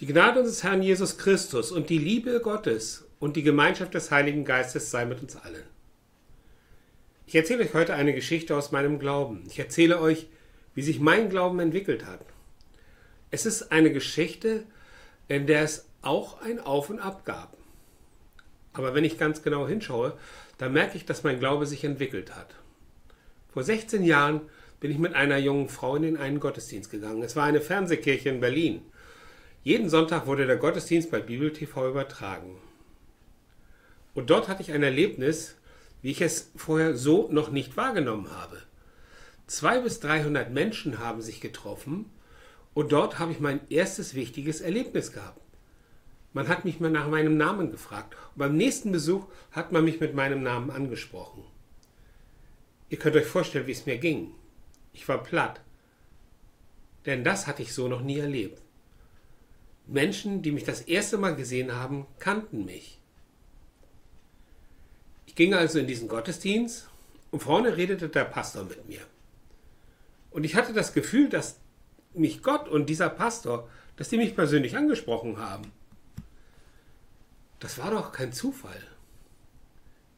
Die Gnade unseres Herrn Jesus Christus und die Liebe Gottes und die Gemeinschaft des Heiligen Geistes sei mit uns allen. Ich erzähle euch heute eine Geschichte aus meinem Glauben. Ich erzähle euch, wie sich mein Glauben entwickelt hat. Es ist eine Geschichte, in der es auch ein Auf und Ab gab. Aber wenn ich ganz genau hinschaue, dann merke ich, dass mein Glaube sich entwickelt hat. Vor 16 Jahren bin ich mit einer jungen Frau in einen Gottesdienst gegangen. Es war eine Fernsehkirche in Berlin. Jeden Sonntag wurde der Gottesdienst bei Bibel TV übertragen. Und dort hatte ich ein Erlebnis, wie ich es vorher so noch nicht wahrgenommen habe. Zwei bis dreihundert Menschen haben sich getroffen und dort habe ich mein erstes wichtiges Erlebnis gehabt. Man hat mich mal nach meinem Namen gefragt und beim nächsten Besuch hat man mich mit meinem Namen angesprochen. Ihr könnt euch vorstellen, wie es mir ging. Ich war platt. Denn das hatte ich so noch nie erlebt. Menschen, die mich das erste Mal gesehen haben, kannten mich. Ich ging also in diesen Gottesdienst und vorne redete der Pastor mit mir. Und ich hatte das Gefühl, dass mich Gott und dieser Pastor, dass die mich persönlich angesprochen haben. Das war doch kein Zufall.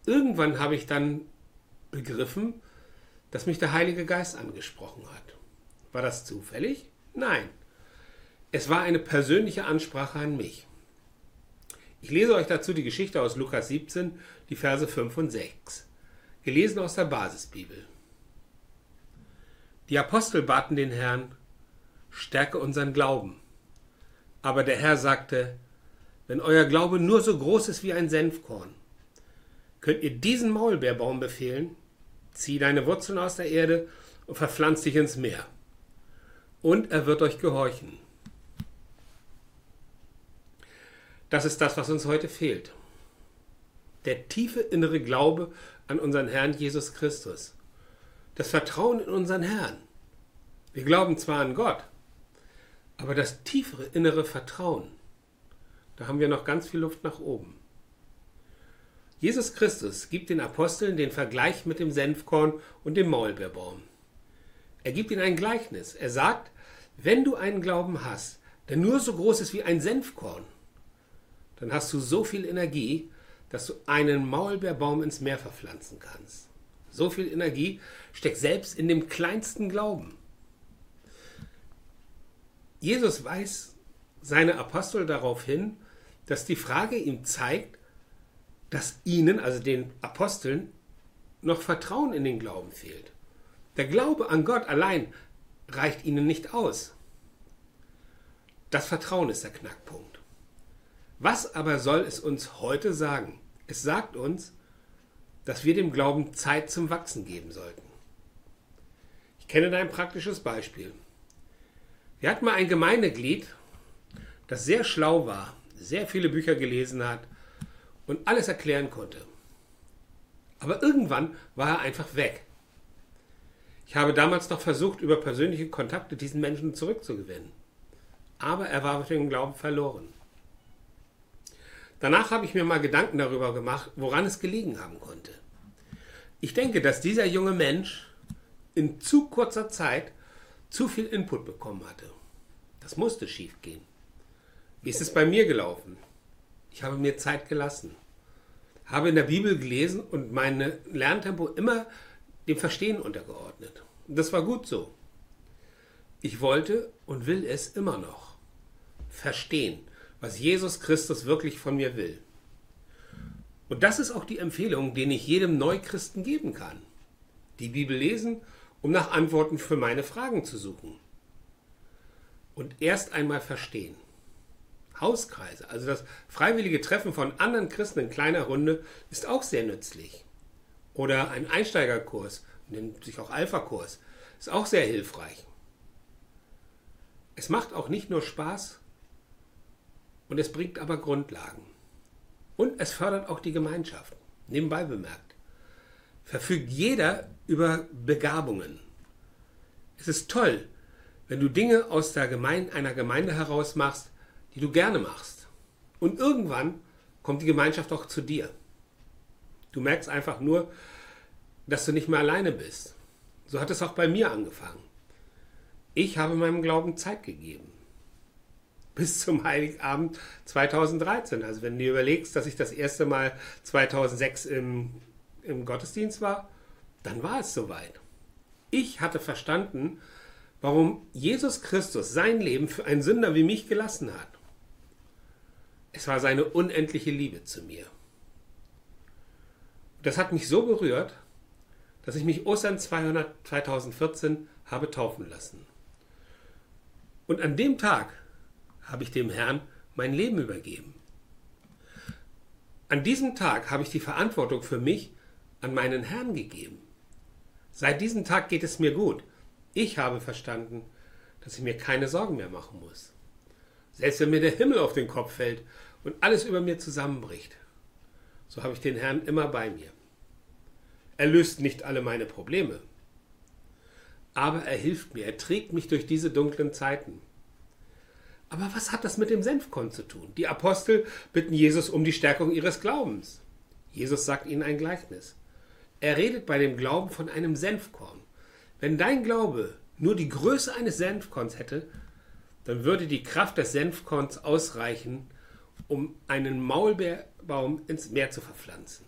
Irgendwann habe ich dann begriffen, dass mich der Heilige Geist angesprochen hat. War das zufällig? Nein. Es war eine persönliche Ansprache an mich. Ich lese euch dazu die Geschichte aus Lukas 17, die Verse 5 und 6, gelesen aus der Basisbibel. Die Apostel baten den Herrn, stärke unseren Glauben. Aber der Herr sagte, wenn euer Glaube nur so groß ist wie ein Senfkorn, könnt ihr diesen Maulbeerbaum befehlen, zieh deine Wurzeln aus der Erde und verpflanz dich ins Meer. Und er wird euch gehorchen. Das ist das, was uns heute fehlt. Der tiefe innere Glaube an unseren Herrn Jesus Christus. Das Vertrauen in unseren Herrn. Wir glauben zwar an Gott, aber das tiefere innere Vertrauen, da haben wir noch ganz viel Luft nach oben. Jesus Christus gibt den Aposteln den Vergleich mit dem Senfkorn und dem Maulbeerbaum. Er gibt ihnen ein Gleichnis. Er sagt, wenn du einen Glauben hast, der nur so groß ist wie ein Senfkorn, dann hast du so viel Energie, dass du einen Maulbeerbaum ins Meer verpflanzen kannst. So viel Energie steckt selbst in dem kleinsten Glauben. Jesus weist seine Apostel darauf hin, dass die Frage ihm zeigt, dass ihnen, also den Aposteln, noch Vertrauen in den Glauben fehlt. Der Glaube an Gott allein reicht ihnen nicht aus. Das Vertrauen ist der Knackpunkt. Was aber soll es uns heute sagen? Es sagt uns, dass wir dem Glauben Zeit zum Wachsen geben sollten. Ich kenne da ein praktisches Beispiel. Wir hatten mal ein Gemeindeglied, das sehr schlau war, sehr viele Bücher gelesen hat und alles erklären konnte. Aber irgendwann war er einfach weg. Ich habe damals noch versucht, über persönliche Kontakte diesen Menschen zurückzugewinnen. Aber er war mit dem Glauben verloren. Danach habe ich mir mal Gedanken darüber gemacht, woran es gelegen haben konnte. Ich denke, dass dieser junge Mensch in zu kurzer Zeit zu viel Input bekommen hatte. Das musste schief gehen. Wie ist es bei mir gelaufen? Ich habe mir Zeit gelassen, habe in der Bibel gelesen und mein Lerntempo immer dem Verstehen untergeordnet. Und das war gut so. Ich wollte und will es immer noch verstehen was Jesus Christus wirklich von mir will. Und das ist auch die Empfehlung, den ich jedem Neuchristen geben kann. Die Bibel lesen, um nach Antworten für meine Fragen zu suchen. Und erst einmal verstehen. Hauskreise, also das freiwillige Treffen von anderen Christen in kleiner Runde, ist auch sehr nützlich. Oder ein Einsteigerkurs, nennt sich auch Alpha-Kurs, ist auch sehr hilfreich. Es macht auch nicht nur Spaß, und es bringt aber Grundlagen. Und es fördert auch die Gemeinschaft. Nebenbei bemerkt. Verfügt jeder über Begabungen. Es ist toll, wenn du Dinge aus der Gemeinde, einer Gemeinde heraus machst, die du gerne machst. Und irgendwann kommt die Gemeinschaft auch zu dir. Du merkst einfach nur, dass du nicht mehr alleine bist. So hat es auch bei mir angefangen. Ich habe meinem Glauben Zeit gegeben. Bis zum Heiligabend 2013. Also wenn du überlegst, dass ich das erste Mal 2006 im, im Gottesdienst war, dann war es soweit. Ich hatte verstanden, warum Jesus Christus sein Leben für einen Sünder wie mich gelassen hat. Es war seine unendliche Liebe zu mir. Das hat mich so berührt, dass ich mich Ostern 200, 2014 habe taufen lassen. Und an dem Tag habe ich dem Herrn mein Leben übergeben. An diesem Tag habe ich die Verantwortung für mich an meinen Herrn gegeben. Seit diesem Tag geht es mir gut. Ich habe verstanden, dass ich mir keine Sorgen mehr machen muss. Selbst wenn mir der Himmel auf den Kopf fällt und alles über mir zusammenbricht, so habe ich den Herrn immer bei mir. Er löst nicht alle meine Probleme, aber er hilft mir, er trägt mich durch diese dunklen Zeiten. Aber was hat das mit dem Senfkorn zu tun? Die Apostel bitten Jesus um die Stärkung ihres Glaubens. Jesus sagt ihnen ein Gleichnis. Er redet bei dem Glauben von einem Senfkorn. Wenn dein Glaube nur die Größe eines Senfkorns hätte, dann würde die Kraft des Senfkorns ausreichen, um einen Maulbeerbaum ins Meer zu verpflanzen.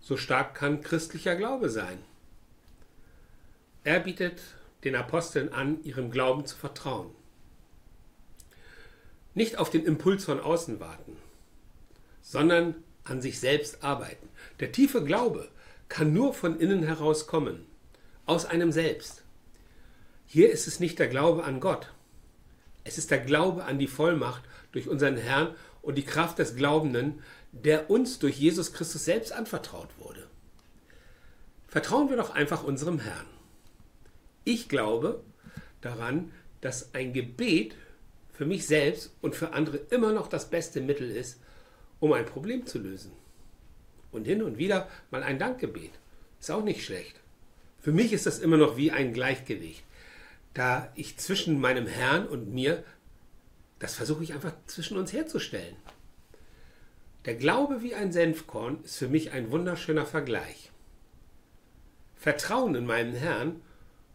So stark kann christlicher Glaube sein. Er bietet den Aposteln an, ihrem Glauben zu vertrauen. Nicht auf den Impuls von außen warten, sondern an sich selbst arbeiten. Der tiefe Glaube kann nur von innen heraus kommen, aus einem selbst. Hier ist es nicht der Glaube an Gott, es ist der Glaube an die Vollmacht durch unseren Herrn und die Kraft des Glaubenden, der uns durch Jesus Christus selbst anvertraut wurde. Vertrauen wir doch einfach unserem Herrn. Ich glaube daran, dass ein Gebet für mich selbst und für andere immer noch das beste Mittel ist, um ein Problem zu lösen. Und hin und wieder mal ein Dankgebet. Ist auch nicht schlecht. Für mich ist das immer noch wie ein Gleichgewicht. Da ich zwischen meinem Herrn und mir, das versuche ich einfach zwischen uns herzustellen. Der Glaube wie ein Senfkorn ist für mich ein wunderschöner Vergleich. Vertrauen in meinen Herrn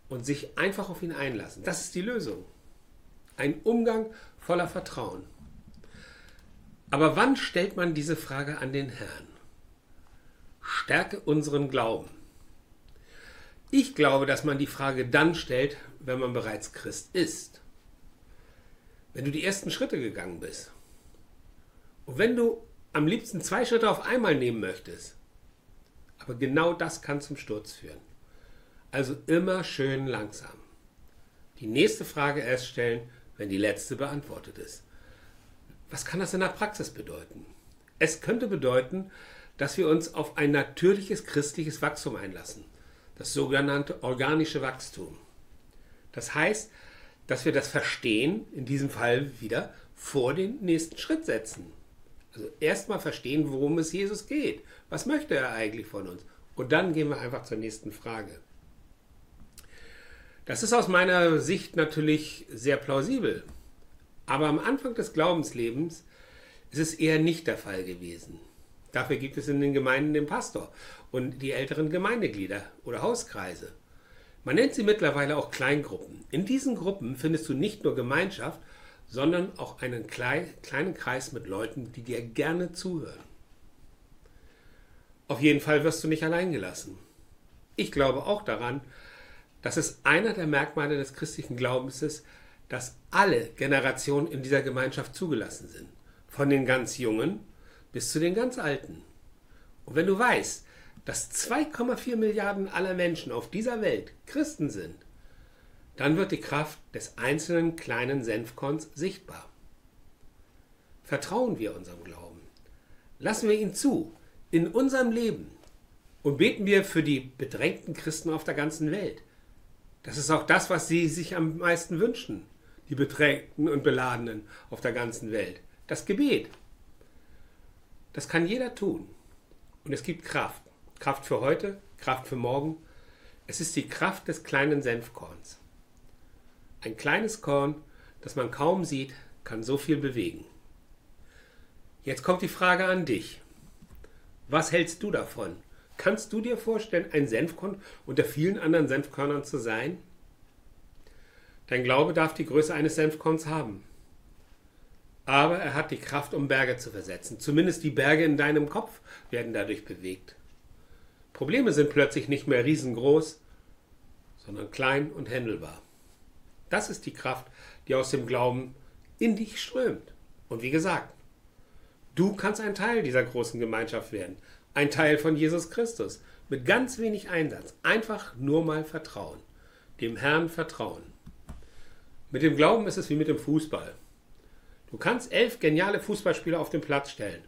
und sich einfach auf ihn einlassen, das ist die Lösung. Ein Umgang voller Vertrauen. Aber wann stellt man diese Frage an den Herrn? Stärke unseren Glauben. Ich glaube, dass man die Frage dann stellt, wenn man bereits Christ ist. Wenn du die ersten Schritte gegangen bist. Und wenn du am liebsten zwei Schritte auf einmal nehmen möchtest. Aber genau das kann zum Sturz führen. Also immer schön langsam. Die nächste Frage erst stellen, wenn die letzte beantwortet ist. Was kann das in der Praxis bedeuten? Es könnte bedeuten, dass wir uns auf ein natürliches christliches Wachstum einlassen, das sogenannte organische Wachstum. Das heißt, dass wir das Verstehen in diesem Fall wieder vor den nächsten Schritt setzen. Also erstmal verstehen, worum es Jesus geht. Was möchte er eigentlich von uns? Und dann gehen wir einfach zur nächsten Frage. Das ist aus meiner Sicht natürlich sehr plausibel. Aber am Anfang des Glaubenslebens ist es eher nicht der Fall gewesen. Dafür gibt es in den Gemeinden den Pastor und die älteren Gemeindeglieder oder Hauskreise. Man nennt sie mittlerweile auch Kleingruppen. In diesen Gruppen findest du nicht nur Gemeinschaft, sondern auch einen kleinen Kreis mit Leuten, die dir gerne zuhören. Auf jeden Fall wirst du nicht allein gelassen. Ich glaube auch daran, dass es einer der Merkmale des christlichen Glaubens ist, dass alle Generationen in dieser Gemeinschaft zugelassen sind. Von den ganz Jungen bis zu den ganz Alten. Und wenn du weißt, dass 2,4 Milliarden aller Menschen auf dieser Welt Christen sind, dann wird die Kraft des einzelnen kleinen Senfkorns sichtbar. Vertrauen wir unserem Glauben. Lassen wir ihn zu in unserem Leben und beten wir für die bedrängten Christen auf der ganzen Welt. Das ist auch das, was sie sich am meisten wünschen, die Bedrängten und Beladenen auf der ganzen Welt. Das Gebet. Das kann jeder tun. Und es gibt Kraft. Kraft für heute, Kraft für morgen. Es ist die Kraft des kleinen Senfkorns. Ein kleines Korn, das man kaum sieht, kann so viel bewegen. Jetzt kommt die Frage an dich. Was hältst du davon? Kannst du dir vorstellen, ein Senfkorn unter vielen anderen Senfkörnern zu sein? Dein Glaube darf die Größe eines Senfkorns haben. aber er hat die Kraft, um Berge zu versetzen. Zumindest die Berge in deinem Kopf werden dadurch bewegt. Probleme sind plötzlich nicht mehr riesengroß, sondern klein und händelbar. Das ist die Kraft, die aus dem Glauben in dich strömt. Und wie gesagt, du kannst ein Teil dieser großen Gemeinschaft werden, ein Teil von Jesus Christus, mit ganz wenig Einsatz, einfach nur mal Vertrauen, dem Herrn vertrauen. Mit dem Glauben ist es wie mit dem Fußball. Du kannst elf geniale Fußballspieler auf den Platz stellen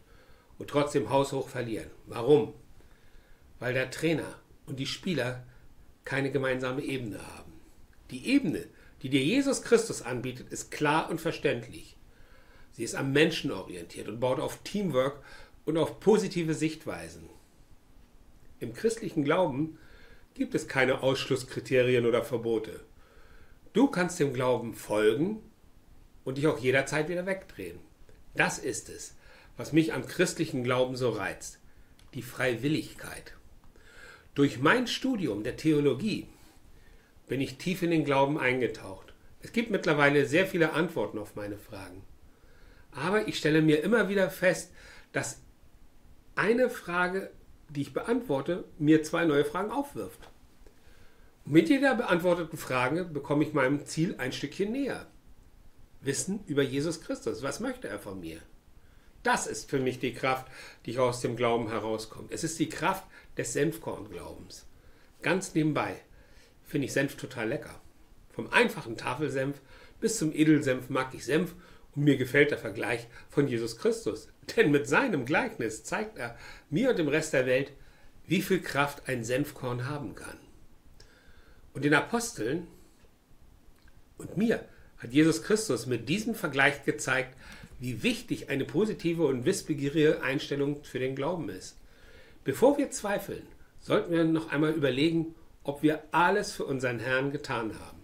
und trotzdem haushoch verlieren. Warum? Weil der Trainer und die Spieler keine gemeinsame Ebene haben. Die Ebene, die dir Jesus Christus anbietet, ist klar und verständlich. Sie ist am Menschen orientiert und baut auf Teamwork und auf positive Sichtweisen. Im christlichen Glauben gibt es keine Ausschlusskriterien oder Verbote. Du kannst dem Glauben folgen und dich auch jederzeit wieder wegdrehen. Das ist es, was mich am christlichen Glauben so reizt. Die Freiwilligkeit. Durch mein Studium der Theologie bin ich tief in den Glauben eingetaucht. Es gibt mittlerweile sehr viele Antworten auf meine Fragen. Aber ich stelle mir immer wieder fest, dass eine Frage, die ich beantworte, mir zwei neue Fragen aufwirft. Mit jeder beantworteten Frage bekomme ich meinem Ziel ein Stückchen näher. Wissen über Jesus Christus. Was möchte er von mir? Das ist für mich die Kraft, die aus dem Glauben herauskommt. Es ist die Kraft des Senfkornglaubens. Ganz nebenbei finde ich Senf total lecker. Vom einfachen Tafelsenf bis zum Edelsenf mag ich Senf mir gefällt der Vergleich von Jesus Christus. Denn mit seinem Gleichnis zeigt er mir und dem Rest der Welt, wie viel Kraft ein Senfkorn haben kann. Und den Aposteln und mir hat Jesus Christus mit diesem Vergleich gezeigt, wie wichtig eine positive und wissbegierige Einstellung für den Glauben ist. Bevor wir zweifeln, sollten wir noch einmal überlegen, ob wir alles für unseren Herrn getan haben.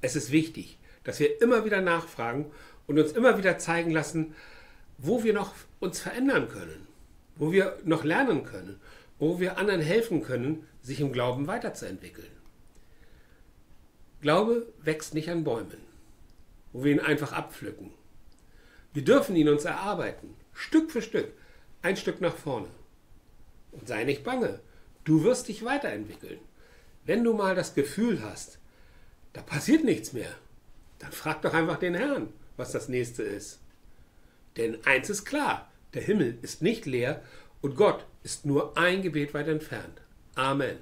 Es ist wichtig, dass wir immer wieder nachfragen und uns immer wieder zeigen lassen, wo wir noch uns verändern können, wo wir noch lernen können, wo wir anderen helfen können, sich im Glauben weiterzuentwickeln. Glaube wächst nicht an Bäumen, wo wir ihn einfach abpflücken. Wir dürfen ihn uns erarbeiten, Stück für Stück, ein Stück nach vorne. Und sei nicht bange, du wirst dich weiterentwickeln. Wenn du mal das Gefühl hast, da passiert nichts mehr, dann frag doch einfach den Herrn, was das nächste ist. Denn eins ist klar, der Himmel ist nicht leer und Gott ist nur ein Gebet weit entfernt. Amen.